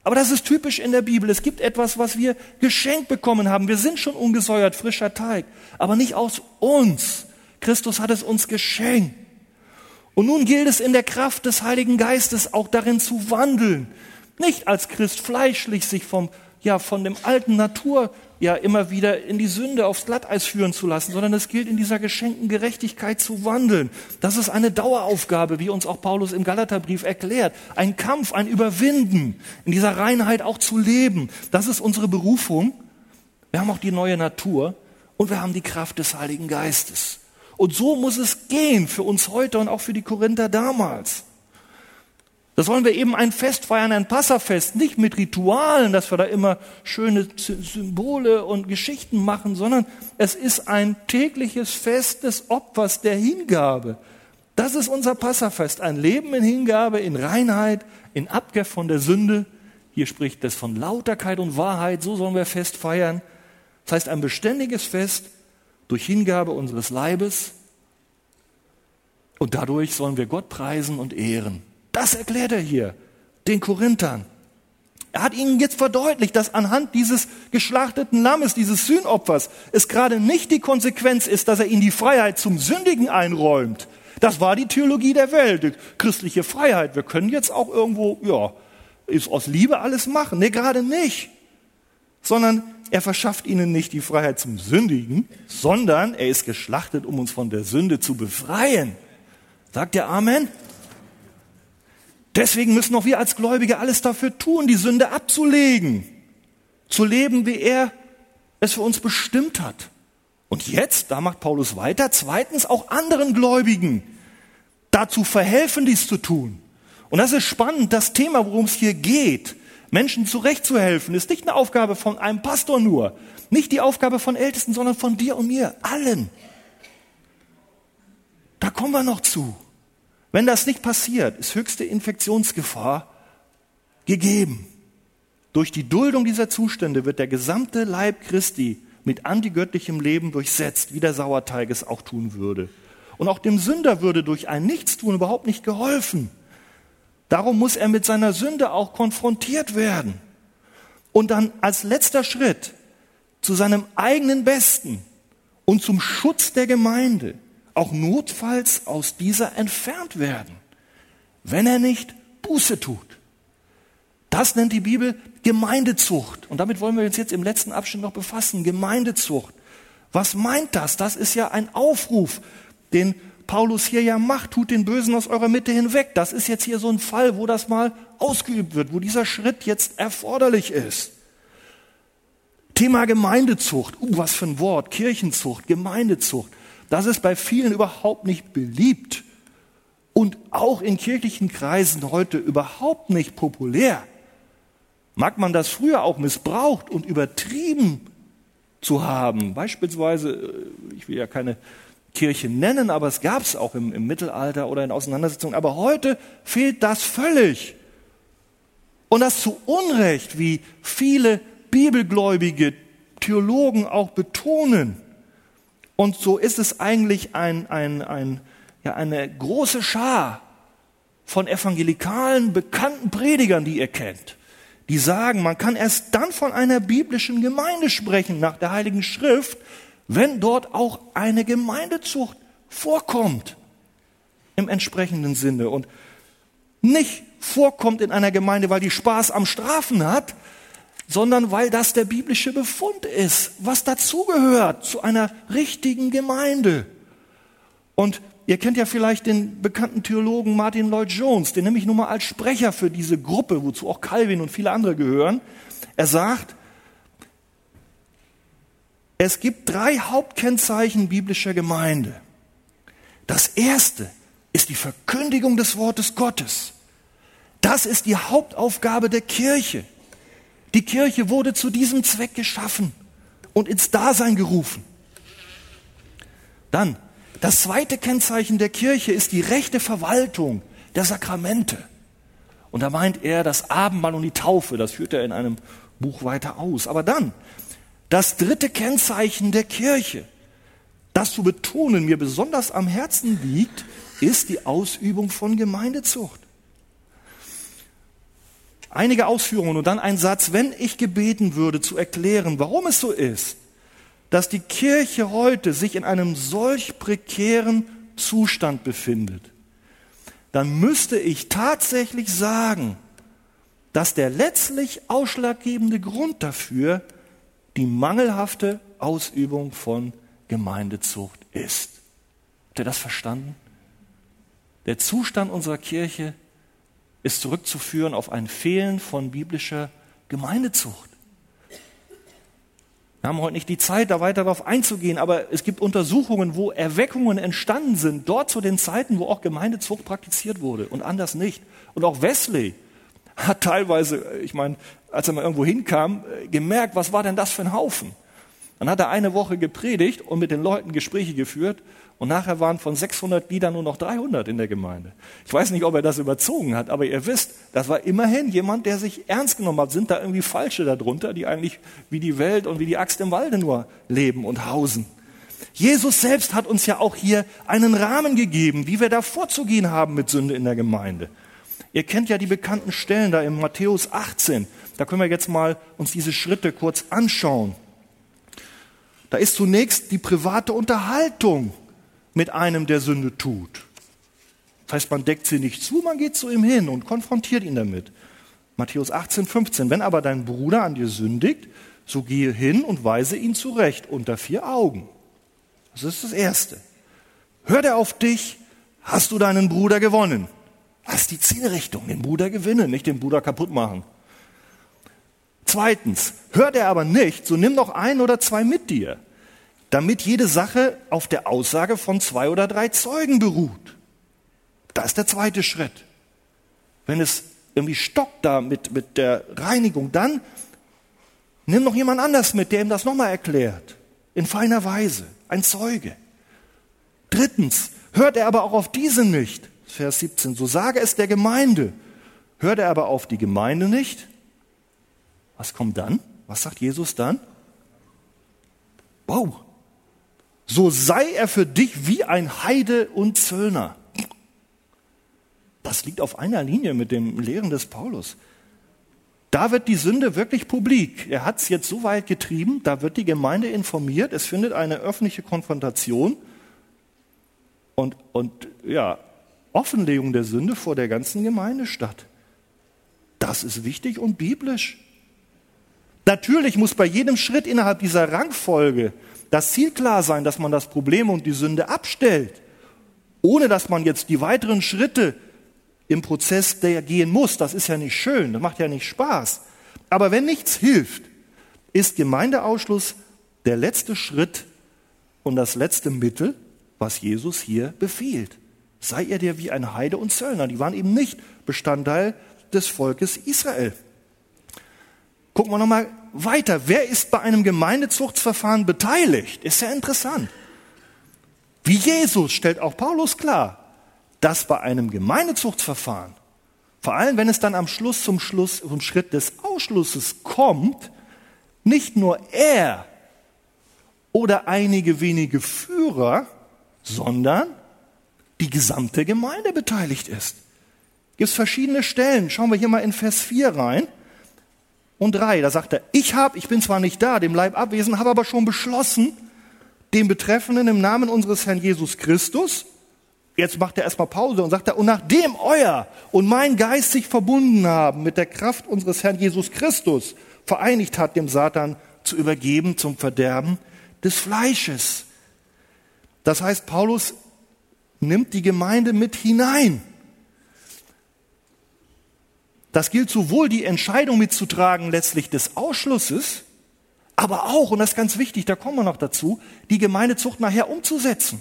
Speaker 1: Aber das ist typisch in der Bibel. Es gibt etwas, was wir geschenkt bekommen haben. Wir sind schon ungesäuert, frischer Teig, aber nicht aus uns. Christus hat es uns geschenkt. Und nun gilt es in der Kraft des Heiligen Geistes auch darin zu wandeln. Nicht als Christ fleischlich sich vom, ja, von dem alten Natur ja immer wieder in die Sünde aufs Glatteis führen zu lassen, sondern es gilt in dieser geschenkten Gerechtigkeit zu wandeln. Das ist eine Daueraufgabe, wie uns auch Paulus im Galaterbrief erklärt. Ein Kampf, ein Überwinden, in dieser Reinheit auch zu leben. Das ist unsere Berufung. Wir haben auch die neue Natur und wir haben die Kraft des Heiligen Geistes. Und so muss es gehen für uns heute und auch für die Korinther damals. Da sollen wir eben ein Fest feiern, ein Passafest, nicht mit Ritualen, dass wir da immer schöne Symbole und Geschichten machen, sondern es ist ein tägliches Fest des Opfers, der Hingabe. Das ist unser Passafest, ein Leben in Hingabe, in Reinheit, in Abkehr von der Sünde. Hier spricht es von Lauterkeit und Wahrheit, so sollen wir Fest feiern. Das heißt, ein beständiges Fest durch Hingabe unseres Leibes und dadurch sollen wir Gott preisen und ehren. Das erklärt er hier den Korinthern. Er hat ihnen jetzt verdeutlicht, dass anhand dieses geschlachteten Lammes, dieses Sühnopfers, es gerade nicht die Konsequenz ist, dass er ihnen die Freiheit zum Sündigen einräumt. Das war die Theologie der Welt, die christliche Freiheit. Wir können jetzt auch irgendwo, ja, ist aus Liebe alles machen. Nee, gerade nicht. Sondern er verschafft ihnen nicht die Freiheit zum Sündigen, sondern er ist geschlachtet, um uns von der Sünde zu befreien. Sagt ihr Amen? Deswegen müssen auch wir als Gläubige alles dafür tun, die Sünde abzulegen, zu leben, wie er es für uns bestimmt hat. Und jetzt, da macht Paulus weiter, zweitens auch anderen Gläubigen dazu verhelfen, dies zu tun. Und das ist spannend, das Thema, worum es hier geht, Menschen zurechtzuhelfen, ist nicht eine Aufgabe von einem Pastor nur, nicht die Aufgabe von Ältesten, sondern von dir und mir, allen. Da kommen wir noch zu. Wenn das nicht passiert, ist höchste Infektionsgefahr gegeben. Durch die Duldung dieser Zustände wird der gesamte Leib Christi mit antigöttlichem Leben durchsetzt, wie der Sauerteig es auch tun würde. Und auch dem Sünder würde durch ein Nichtstun überhaupt nicht geholfen. Darum muss er mit seiner Sünde auch konfrontiert werden. Und dann als letzter Schritt zu seinem eigenen Besten und zum Schutz der Gemeinde auch notfalls aus dieser entfernt werden, wenn er nicht Buße tut. Das nennt die Bibel Gemeindezucht. Und damit wollen wir uns jetzt im letzten Abschnitt noch befassen. Gemeindezucht. Was meint das? Das ist ja ein Aufruf, den Paulus hier ja macht. Tut den Bösen aus eurer Mitte hinweg. Das ist jetzt hier so ein Fall, wo das mal ausgeübt wird, wo dieser Schritt jetzt erforderlich ist. Thema Gemeindezucht. Uh, was für ein Wort. Kirchenzucht, Gemeindezucht. Das ist bei vielen überhaupt nicht beliebt und auch in kirchlichen Kreisen heute überhaupt nicht populär. Mag man das früher auch missbraucht und übertrieben zu haben. Beispielsweise, äh, ich will ja keine Kirche nennen, aber es gab es auch im, im Mittelalter oder in Auseinandersetzungen. Aber heute fehlt das völlig. Und das zu Unrecht, wie viele bibelgläubige Theologen auch betonen. Und so ist es eigentlich ein, ein, ein, ja, eine große Schar von evangelikalen, bekannten Predigern, die ihr kennt, die sagen, man kann erst dann von einer biblischen Gemeinde sprechen nach der Heiligen Schrift, wenn dort auch eine Gemeindezucht vorkommt im entsprechenden Sinne und nicht vorkommt in einer Gemeinde, weil die Spaß am Strafen hat, sondern weil das der biblische Befund ist, was dazugehört zu einer richtigen Gemeinde. Und ihr kennt ja vielleicht den bekannten Theologen Martin Lloyd Jones, den nehme ich nun mal als Sprecher für diese Gruppe, wozu auch Calvin und viele andere gehören. Er sagt, es gibt drei Hauptkennzeichen biblischer Gemeinde. Das erste ist die Verkündigung des Wortes Gottes. Das ist die Hauptaufgabe der Kirche. Die Kirche wurde zu diesem Zweck geschaffen und ins Dasein gerufen. Dann, das zweite Kennzeichen der Kirche ist die rechte Verwaltung der Sakramente. Und da meint er das Abendmahl und die Taufe, das führt er in einem Buch weiter aus. Aber dann, das dritte Kennzeichen der Kirche, das zu betonen mir besonders am Herzen liegt, ist die Ausübung von Gemeindezucht. Einige Ausführungen und dann ein Satz, wenn ich gebeten würde zu erklären, warum es so ist, dass die Kirche heute sich in einem solch prekären Zustand befindet, dann müsste ich tatsächlich sagen, dass der letztlich ausschlaggebende Grund dafür die mangelhafte Ausübung von Gemeindezucht ist. Habt ihr das verstanden? Der Zustand unserer Kirche ist zurückzuführen auf ein Fehlen von biblischer Gemeindezucht. Wir haben heute nicht die Zeit, da weiter darauf einzugehen, aber es gibt Untersuchungen, wo Erweckungen entstanden sind, dort zu den Zeiten, wo auch Gemeindezucht praktiziert wurde und anders nicht. Und auch Wesley hat teilweise, ich meine, als er mal irgendwo hinkam, gemerkt, was war denn das für ein Haufen? Dann hat er eine Woche gepredigt und mit den Leuten Gespräche geführt und nachher waren von 600 Gliedern nur noch 300 in der Gemeinde. Ich weiß nicht, ob er das überzogen hat, aber ihr wisst, das war immerhin jemand, der sich ernst genommen hat. Sind da irgendwie Falsche darunter, die eigentlich wie die Welt und wie die Axt im Walde nur leben und hausen? Jesus selbst hat uns ja auch hier einen Rahmen gegeben, wie wir da vorzugehen haben mit Sünde in der Gemeinde. Ihr kennt ja die bekannten Stellen da im Matthäus 18. Da können wir jetzt mal uns diese Schritte kurz anschauen. Da ist zunächst die private Unterhaltung mit einem, der Sünde tut. Das heißt, man deckt sie nicht zu, man geht zu ihm hin und konfrontiert ihn damit. Matthäus 18, 15. Wenn aber dein Bruder an dir sündigt, so gehe hin und weise ihn zurecht unter vier Augen. Das ist das Erste. Hört er auf dich, hast du deinen Bruder gewonnen. Das ist die Zielrichtung, den Bruder gewinnen, nicht den Bruder kaputt machen. Zweitens, hört er aber nicht, so nimm noch ein oder zwei mit dir damit jede Sache auf der Aussage von zwei oder drei Zeugen beruht. Das ist der zweite Schritt. Wenn es irgendwie stockt da mit, mit der Reinigung, dann nimm noch jemand anders mit, der ihm das nochmal erklärt. In feiner Weise. Ein Zeuge. Drittens, hört er aber auch auf diese nicht. Vers 17. So sage es der Gemeinde. Hört er aber auf die Gemeinde nicht? Was kommt dann? Was sagt Jesus dann? Wow, so sei er für dich wie ein Heide und Zöllner. Das liegt auf einer Linie mit dem Lehren des Paulus. Da wird die Sünde wirklich publik. Er hat es jetzt so weit getrieben, da wird die Gemeinde informiert, es findet eine öffentliche Konfrontation und, und ja, Offenlegung der Sünde vor der ganzen Gemeinde statt. Das ist wichtig und biblisch. Natürlich muss bei jedem Schritt innerhalb dieser Rangfolge das Ziel klar sein, dass man das Problem und die Sünde abstellt, ohne dass man jetzt die weiteren Schritte im Prozess der gehen muss. Das ist ja nicht schön, das macht ja nicht Spaß. Aber wenn nichts hilft, ist Gemeindeausschluss der letzte Schritt und das letzte Mittel, was Jesus hier befiehlt. Sei er dir wie ein Heide und Zöllner. Die waren eben nicht Bestandteil des Volkes Israel. Gucken wir nochmal weiter. Wer ist bei einem Gemeindezuchtsverfahren beteiligt? Ist ja interessant. Wie Jesus stellt auch Paulus klar, dass bei einem Gemeindezuchtsverfahren, vor allem wenn es dann am Schluss zum Schluss, zum Schritt des Ausschlusses kommt, nicht nur er oder einige wenige Führer, sondern die gesamte Gemeinde beteiligt ist. Gibt es verschiedene Stellen. Schauen wir hier mal in Vers 4 rein und drei, da sagt er, ich habe, ich bin zwar nicht da, dem Leib abwesend, habe aber schon beschlossen, den Betreffenden im Namen unseres Herrn Jesus Christus, jetzt macht er erstmal Pause und sagt er, und nachdem euer und mein Geist sich verbunden haben mit der Kraft unseres Herrn Jesus Christus, vereinigt hat, dem Satan zu übergeben zum Verderben des Fleisches. Das heißt, Paulus nimmt die Gemeinde mit hinein. Das gilt sowohl die Entscheidung mitzutragen letztlich des Ausschlusses, aber auch, und das ist ganz wichtig, da kommen wir noch dazu, die Gemeindezucht nachher umzusetzen.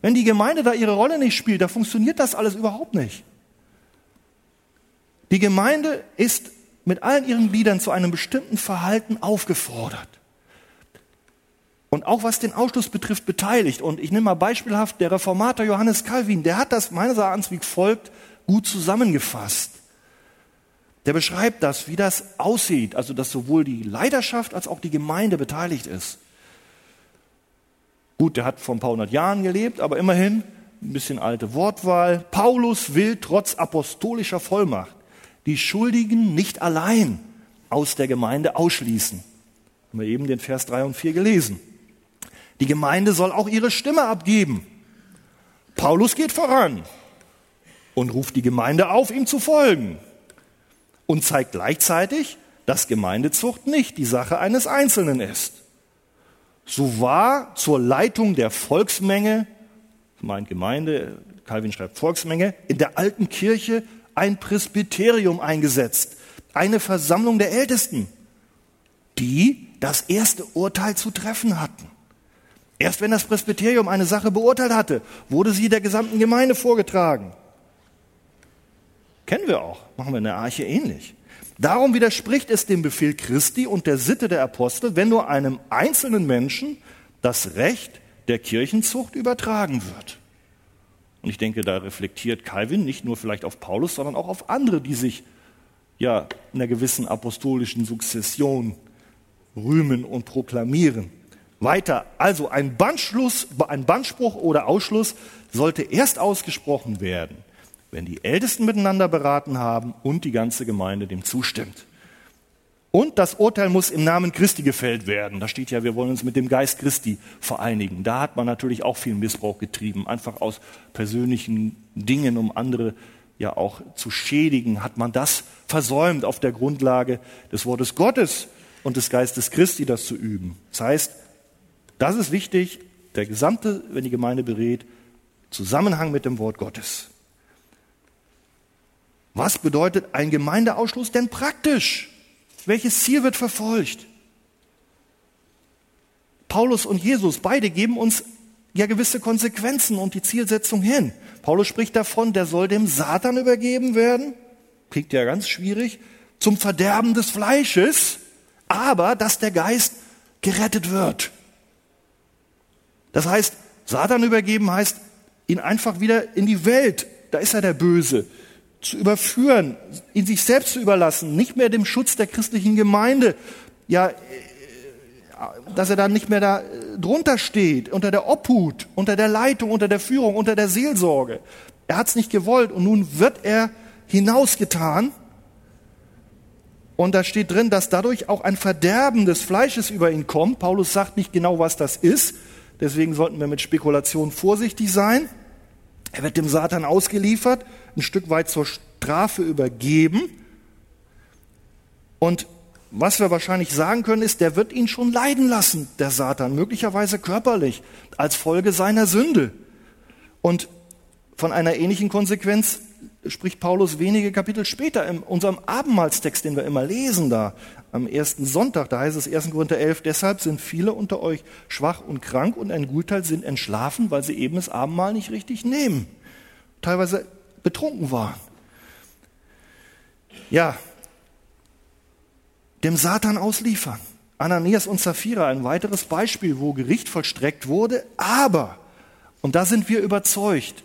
Speaker 1: Wenn die Gemeinde da ihre Rolle nicht spielt, da funktioniert das alles überhaupt nicht. Die Gemeinde ist mit allen ihren Gliedern zu einem bestimmten Verhalten aufgefordert. Und auch was den Ausschluss betrifft, beteiligt. Und ich nehme mal beispielhaft der Reformator Johannes Calvin, der hat das meines Erachtens wie folgt gut zusammengefasst. Der beschreibt das, wie das aussieht, also dass sowohl die Leiterschaft als auch die Gemeinde beteiligt ist. Gut, der hat vor ein paar hundert Jahren gelebt, aber immerhin ein bisschen alte Wortwahl. Paulus will trotz apostolischer Vollmacht die Schuldigen nicht allein aus der Gemeinde ausschließen. Haben wir eben den Vers 3 und 4 gelesen. Die Gemeinde soll auch ihre Stimme abgeben. Paulus geht voran und ruft die Gemeinde auf, ihm zu folgen und zeigt gleichzeitig, dass Gemeindezucht nicht die Sache eines Einzelnen ist. So war zur Leitung der Volksmenge, meint Gemeinde, Calvin schreibt Volksmenge, in der alten Kirche ein Presbyterium eingesetzt, eine Versammlung der Ältesten, die das erste Urteil zu treffen hatten. Erst wenn das Presbyterium eine Sache beurteilt hatte, wurde sie der gesamten Gemeinde vorgetragen. Kennen wir auch, machen wir in der Arche ähnlich. Darum widerspricht es dem Befehl Christi und der Sitte der Apostel, wenn nur einem einzelnen Menschen das Recht der Kirchenzucht übertragen wird. Und ich denke, da reflektiert Calvin nicht nur vielleicht auf Paulus, sondern auch auf andere, die sich ja in einer gewissen apostolischen Sukzession rühmen und proklamieren. Weiter, also ein Bandschluss, ein Bandspruch oder Ausschluss sollte erst ausgesprochen werden, wenn die Ältesten miteinander beraten haben und die ganze Gemeinde dem zustimmt. Und das Urteil muss im Namen Christi gefällt werden. Da steht ja, wir wollen uns mit dem Geist Christi vereinigen. Da hat man natürlich auch viel Missbrauch getrieben, einfach aus persönlichen Dingen, um andere ja auch zu schädigen, hat man das versäumt, auf der Grundlage des Wortes Gottes und des Geistes Christi das zu üben. Das heißt, das ist wichtig, der gesamte, wenn die Gemeinde berät, Zusammenhang mit dem Wort Gottes. Was bedeutet ein Gemeindeausschluss denn praktisch? Welches Ziel wird verfolgt? Paulus und Jesus, beide geben uns ja gewisse Konsequenzen und die Zielsetzung hin. Paulus spricht davon, der soll dem Satan übergeben werden. Klingt ja ganz schwierig. Zum Verderben des Fleisches, aber dass der Geist gerettet wird. Das heißt, Satan übergeben heißt, ihn einfach wieder in die Welt, da ist er der Böse, zu überführen, ihn sich selbst zu überlassen, nicht mehr dem Schutz der christlichen Gemeinde, ja, äh, dass er dann nicht mehr da äh, drunter steht, unter der Obhut, unter der Leitung, unter der Führung, unter der Seelsorge. Er hat es nicht gewollt und nun wird er hinausgetan. Und da steht drin, dass dadurch auch ein Verderben des Fleisches über ihn kommt. Paulus sagt nicht genau, was das ist. Deswegen sollten wir mit Spekulation vorsichtig sein. Er wird dem Satan ausgeliefert, ein Stück weit zur Strafe übergeben. Und was wir wahrscheinlich sagen können, ist, der wird ihn schon leiden lassen, der Satan, möglicherweise körperlich, als Folge seiner Sünde. Und von einer ähnlichen Konsequenz spricht Paulus wenige Kapitel später in unserem Abendmahlstext, den wir immer lesen da, am ersten Sonntag, da heißt es 1. Korinther 11, deshalb sind viele unter euch schwach und krank und ein Gutteil sind entschlafen, weil sie eben das Abendmahl nicht richtig nehmen. Teilweise betrunken waren. Ja, dem Satan ausliefern. Ananias und Sapphira, ein weiteres Beispiel, wo Gericht vollstreckt wurde, aber, und da sind wir überzeugt,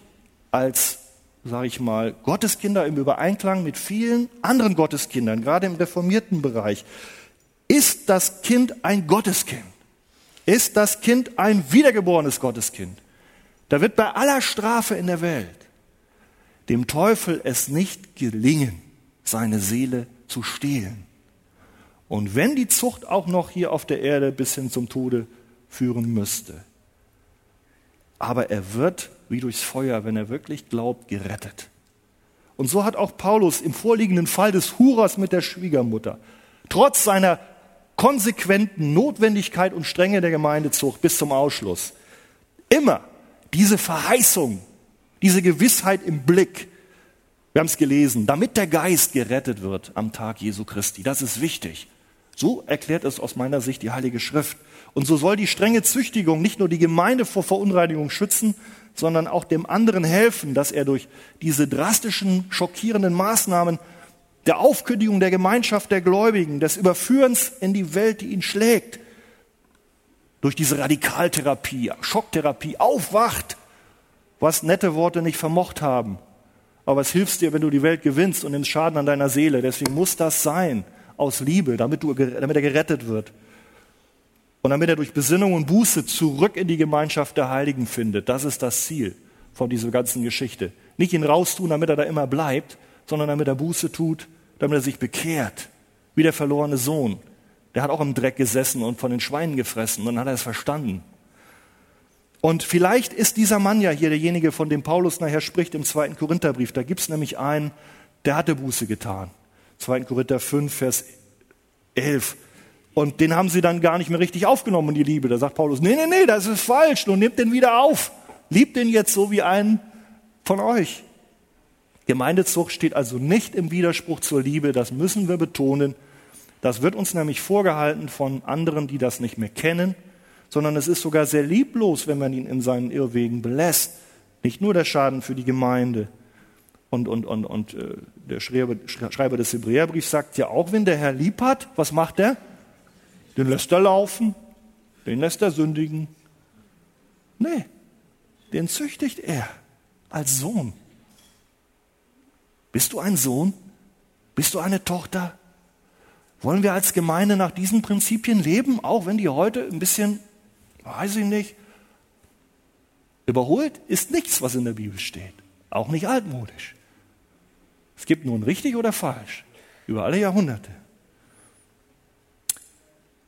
Speaker 1: als sage ich mal, Gotteskinder im Übereinklang mit vielen anderen Gotteskindern, gerade im reformierten Bereich. Ist das Kind ein Gotteskind? Ist das Kind ein wiedergeborenes Gotteskind? Da wird bei aller Strafe in der Welt dem Teufel es nicht gelingen, seine Seele zu stehlen. Und wenn die Zucht auch noch hier auf der Erde bis hin zum Tode führen müsste, aber er wird wie durchs Feuer, wenn er wirklich glaubt, gerettet. Und so hat auch Paulus im vorliegenden Fall des Hurers mit der Schwiegermutter, trotz seiner konsequenten Notwendigkeit und Strenge der Gemeindezucht bis zum Ausschluss, immer diese Verheißung, diese Gewissheit im Blick. Wir haben es gelesen, damit der Geist gerettet wird am Tag Jesu Christi. Das ist wichtig. So erklärt es aus meiner Sicht die Heilige Schrift. Und so soll die strenge Züchtigung nicht nur die Gemeinde vor Verunreinigung schützen, sondern auch dem anderen helfen, dass er durch diese drastischen, schockierenden Maßnahmen der Aufkündigung der Gemeinschaft der Gläubigen, des Überführens in die Welt, die ihn schlägt, durch diese Radikaltherapie, Schocktherapie aufwacht, was nette Worte nicht vermocht haben. Aber es hilft dir, wenn du die Welt gewinnst und nimmst Schaden an deiner Seele. Deswegen muss das sein, aus Liebe, damit, du, damit er gerettet wird. Und damit er durch Besinnung und Buße zurück in die Gemeinschaft der Heiligen findet. Das ist das Ziel von dieser ganzen Geschichte. Nicht ihn raustun, damit er da immer bleibt, sondern damit er Buße tut, damit er sich bekehrt. Wie der verlorene Sohn. Der hat auch im Dreck gesessen und von den Schweinen gefressen. Und dann hat er es verstanden. Und vielleicht ist dieser Mann ja hier derjenige, von dem Paulus nachher spricht im zweiten Korintherbrief. Da gibt es nämlich einen, der hatte Buße getan. 2. Korinther 5, Vers 11. Und den haben sie dann gar nicht mehr richtig aufgenommen, die Liebe. Da sagt Paulus, nee, nee, nee, das ist falsch. Nun nehmt den wieder auf. Liebt den jetzt so wie einen von euch. Gemeindezucht steht also nicht im Widerspruch zur Liebe. Das müssen wir betonen. Das wird uns nämlich vorgehalten von anderen, die das nicht mehr kennen, sondern es ist sogar sehr lieblos, wenn man ihn in seinen Irrwegen belässt. Nicht nur der Schaden für die Gemeinde. Und, und, und, und äh, der Schreiber des Hebräerbriefs sagt ja auch, wenn der Herr lieb hat, was macht er? Den lässt er laufen, den lässt er sündigen. Nee, den züchtigt er als Sohn. Bist du ein Sohn? Bist du eine Tochter? Wollen wir als Gemeinde nach diesen Prinzipien leben, auch wenn die heute ein bisschen, weiß ich nicht, überholt ist nichts, was in der Bibel steht. Auch nicht altmodisch. Es gibt nun richtig oder falsch über alle Jahrhunderte.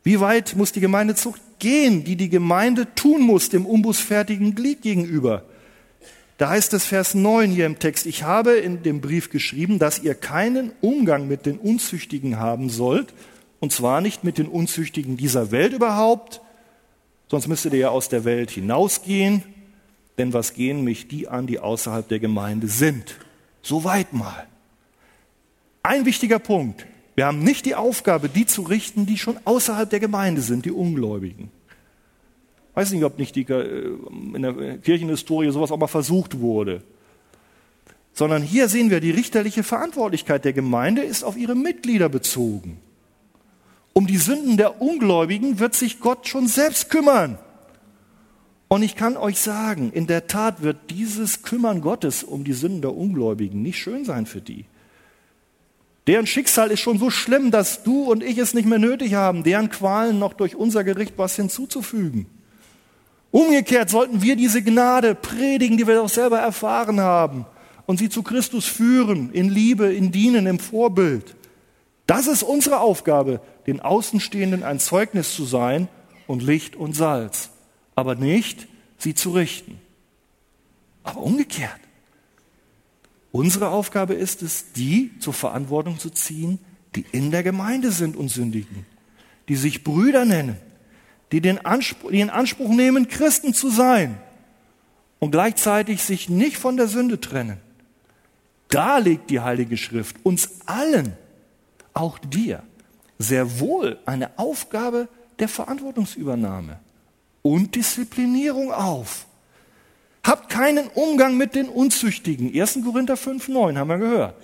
Speaker 1: Wie weit muss die Gemeindezucht gehen, die die Gemeinde tun muss dem unbußfertigen Glied gegenüber? Da heißt es Vers 9 hier im Text, ich habe in dem Brief geschrieben, dass ihr keinen Umgang mit den Unzüchtigen haben sollt, und zwar nicht mit den Unzüchtigen dieser Welt überhaupt, sonst müsstet ihr ja aus der Welt hinausgehen, denn was gehen mich die an, die außerhalb der Gemeinde sind? So weit mal. Ein wichtiger Punkt. Wir haben nicht die Aufgabe, die zu richten, die schon außerhalb der Gemeinde sind, die Ungläubigen. Ich weiß nicht, ob nicht die, äh, in der Kirchenhistorie sowas auch mal versucht wurde. Sondern hier sehen wir, die richterliche Verantwortlichkeit der Gemeinde ist auf ihre Mitglieder bezogen. Um die Sünden der Ungläubigen wird sich Gott schon selbst kümmern. Und ich kann euch sagen, in der Tat wird dieses Kümmern Gottes um die Sünden der Ungläubigen nicht schön sein für die. Deren Schicksal ist schon so schlimm, dass du und ich es nicht mehr nötig haben, deren Qualen noch durch unser Gericht was hinzuzufügen. Umgekehrt sollten wir diese Gnade predigen, die wir doch selber erfahren haben, und sie zu Christus führen, in Liebe, in Dienen, im Vorbild. Das ist unsere Aufgabe, den Außenstehenden ein Zeugnis zu sein und Licht und Salz, aber nicht sie zu richten. Aber umgekehrt. Unsere Aufgabe ist es, die zur Verantwortung zu ziehen, die in der Gemeinde sind und sündigen, die sich Brüder nennen, die, den Anspruch, die in Anspruch nehmen, Christen zu sein und gleichzeitig sich nicht von der Sünde trennen. Da legt die Heilige Schrift uns allen, auch dir, sehr wohl eine Aufgabe der Verantwortungsübernahme und Disziplinierung auf. Habt keinen Umgang mit den Unzüchtigen. 1. Korinther 5, 9 haben wir gehört.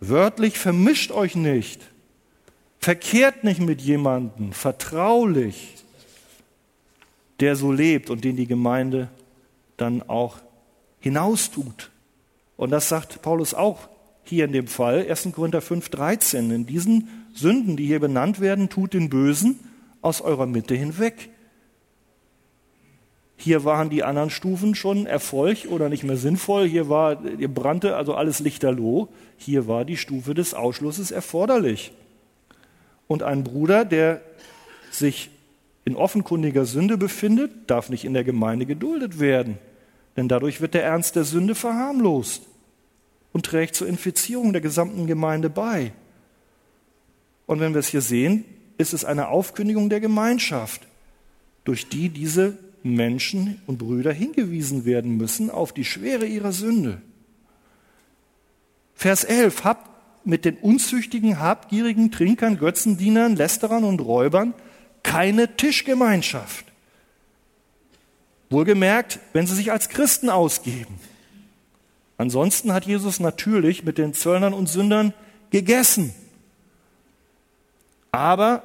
Speaker 1: Wörtlich vermischt euch nicht. Verkehrt nicht mit jemandem, vertraulich, der so lebt und den die Gemeinde dann auch hinaustut. Und das sagt Paulus auch hier in dem Fall, 1. Korinther 5, 13. In diesen Sünden, die hier benannt werden, tut den Bösen aus eurer Mitte hinweg. Hier waren die anderen Stufen schon Erfolg oder nicht mehr sinnvoll. Hier war, hier brannte also alles lichterloh. Hier war die Stufe des Ausschlusses erforderlich. Und ein Bruder, der sich in offenkundiger Sünde befindet, darf nicht in der Gemeinde geduldet werden. Denn dadurch wird der Ernst der Sünde verharmlost und trägt zur Infizierung der gesamten Gemeinde bei. Und wenn wir es hier sehen, ist es eine Aufkündigung der Gemeinschaft, durch die diese Menschen und Brüder hingewiesen werden müssen auf die Schwere ihrer Sünde. Vers 11, habt mit den unzüchtigen, habgierigen Trinkern, Götzendienern, Lästerern und Räubern keine Tischgemeinschaft. Wohlgemerkt, wenn sie sich als Christen ausgeben. Ansonsten hat Jesus natürlich mit den Zöllnern und Sündern gegessen. Aber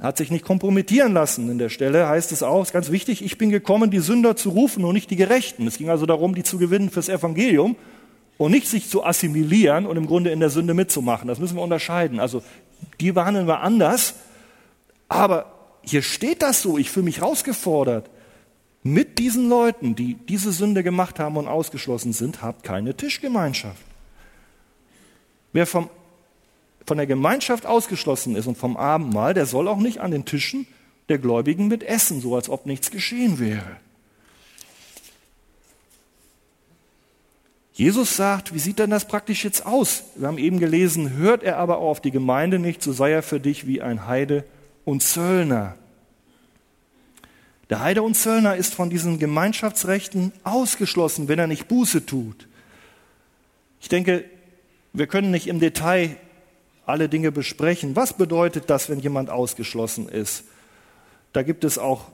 Speaker 1: hat sich nicht kompromittieren lassen. In der Stelle heißt es auch, ist ganz wichtig, ich bin gekommen, die Sünder zu rufen und nicht die Gerechten. Es ging also darum, die zu gewinnen fürs Evangelium und nicht sich zu assimilieren und im Grunde in der Sünde mitzumachen. Das müssen wir unterscheiden. Also die behandeln wir anders. Aber hier steht das so, ich fühle mich herausgefordert. Mit diesen Leuten, die diese Sünde gemacht haben und ausgeschlossen sind, habt keine Tischgemeinschaft. Wer vom von der Gemeinschaft ausgeschlossen ist und vom Abendmahl, der soll auch nicht an den Tischen der Gläubigen mit essen, so als ob nichts geschehen wäre. Jesus sagt, wie sieht denn das praktisch jetzt aus? Wir haben eben gelesen, hört er aber auf die Gemeinde nicht, so sei er für dich wie ein Heide und Zöllner. Der Heide und Zöllner ist von diesen Gemeinschaftsrechten ausgeschlossen, wenn er nicht Buße tut. Ich denke, wir können nicht im Detail alle Dinge besprechen. Was bedeutet das, wenn jemand ausgeschlossen ist? Da gibt es auch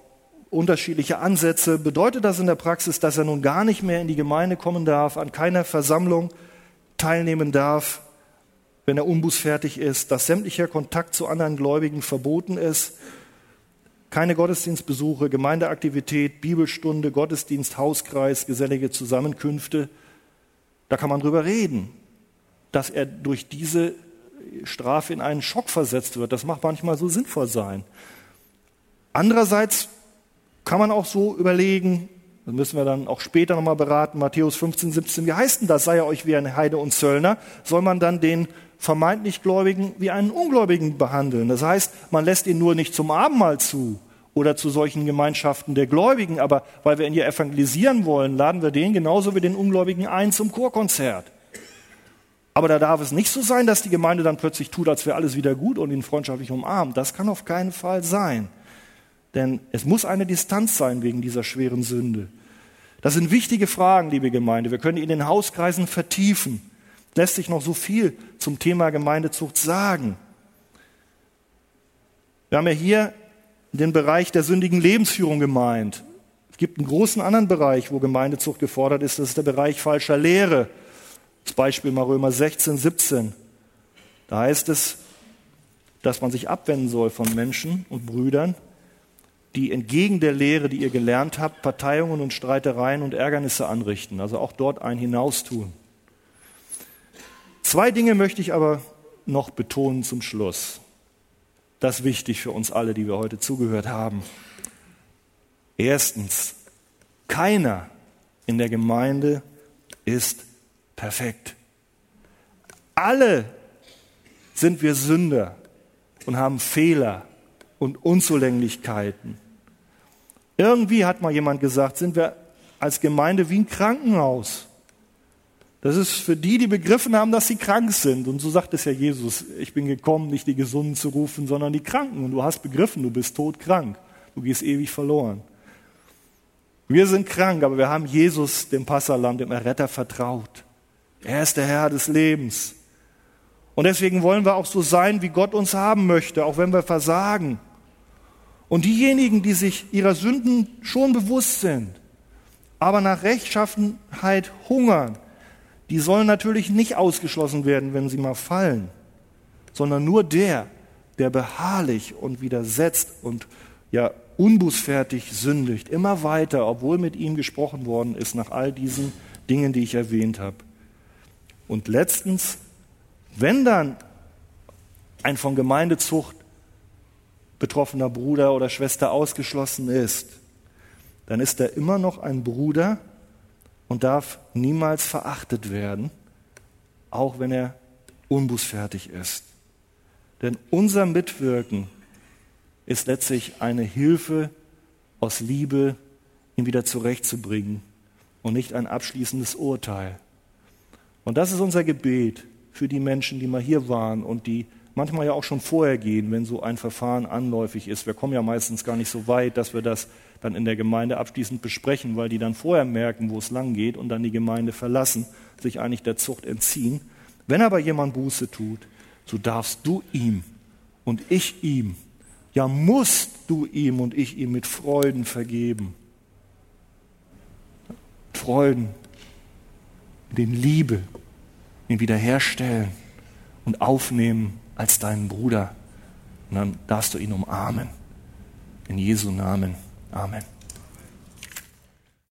Speaker 1: unterschiedliche Ansätze. Bedeutet das in der Praxis, dass er nun gar nicht mehr in die Gemeinde kommen darf, an keiner Versammlung teilnehmen darf, wenn er unbußfertig ist, dass sämtlicher Kontakt zu anderen Gläubigen verboten ist, keine Gottesdienstbesuche, Gemeindeaktivität, Bibelstunde, Gottesdienst, Hauskreis, gesellige Zusammenkünfte. Da kann man drüber reden, dass er durch diese Strafe in einen Schock versetzt wird. Das mag manchmal so sinnvoll sein. Andererseits kann man auch so überlegen, das müssen wir dann auch später nochmal beraten, Matthäus 15, 17, wie heißt denn das, sei er euch wie ein Heide und Zöllner? Soll man dann den vermeintlich Gläubigen wie einen Ungläubigen behandeln? Das heißt, man lässt ihn nur nicht zum Abendmahl zu oder zu solchen Gemeinschaften der Gläubigen, aber weil wir ihn hier evangelisieren wollen, laden wir den genauso wie den Ungläubigen ein zum Chorkonzert. Aber da darf es nicht so sein, dass die Gemeinde dann plötzlich tut, als wäre alles wieder gut und ihn freundschaftlich umarmt. Das kann auf keinen Fall sein. Denn es muss eine Distanz sein wegen dieser schweren Sünde. Das sind wichtige Fragen, liebe Gemeinde. Wir können in den Hauskreisen vertiefen. Lässt sich noch so viel zum Thema Gemeindezucht sagen. Wir haben ja hier den Bereich der sündigen Lebensführung gemeint. Es gibt einen großen anderen Bereich, wo Gemeindezucht gefordert ist. Das ist der Bereich falscher Lehre. Das Beispiel mal Römer 16, 17. Da heißt es, dass man sich abwenden soll von Menschen und Brüdern, die entgegen der Lehre, die ihr gelernt habt, Parteiungen und Streitereien und Ärgernisse anrichten, also auch dort ein Hinaustun. Zwei Dinge möchte ich aber noch betonen zum Schluss. Das ist wichtig für uns alle, die wir heute zugehört haben. Erstens, keiner in der Gemeinde ist perfekt. Alle sind wir Sünder und haben Fehler und Unzulänglichkeiten. Irgendwie hat mal jemand gesagt, sind wir als Gemeinde wie ein Krankenhaus. Das ist für die, die begriffen haben, dass sie krank sind. Und so sagt es ja Jesus, ich bin gekommen, nicht die Gesunden zu rufen, sondern die Kranken. Und du hast begriffen, du bist todkrank. Du gehst ewig verloren. Wir sind krank, aber wir haben Jesus, dem Passalam, dem Erretter, vertraut. Er ist der Herr des Lebens. Und deswegen wollen wir auch so sein, wie Gott uns haben möchte, auch wenn wir versagen. Und diejenigen, die sich ihrer Sünden schon bewusst sind, aber nach Rechtschaffenheit hungern, die sollen natürlich nicht ausgeschlossen werden, wenn sie mal fallen, sondern nur der, der beharrlich und widersetzt und ja unbußfertig sündigt, immer weiter, obwohl mit ihm gesprochen worden ist, nach all diesen Dingen, die ich erwähnt habe. Und letztens, wenn dann ein von Gemeindezucht betroffener Bruder oder Schwester ausgeschlossen ist, dann ist er immer noch ein Bruder und darf niemals verachtet werden, auch wenn er unbußfertig ist. Denn unser Mitwirken ist letztlich eine Hilfe aus Liebe, ihn wieder zurechtzubringen und nicht ein abschließendes Urteil. Und das ist unser Gebet für die Menschen, die mal hier waren und die manchmal ja auch schon vorher gehen, wenn so ein Verfahren anläufig ist. Wir kommen ja meistens gar nicht so weit, dass wir das dann in der Gemeinde abschließend besprechen, weil die dann vorher merken, wo es lang geht und dann die Gemeinde verlassen, sich eigentlich der Zucht entziehen. Wenn aber jemand Buße tut, so darfst du ihm und ich ihm, ja musst du ihm und ich ihm mit Freuden vergeben. Freuden, den Liebe, ihn wiederherstellen und aufnehmen als deinen Bruder. Und dann darfst du ihn umarmen. In Jesu Namen. Amen.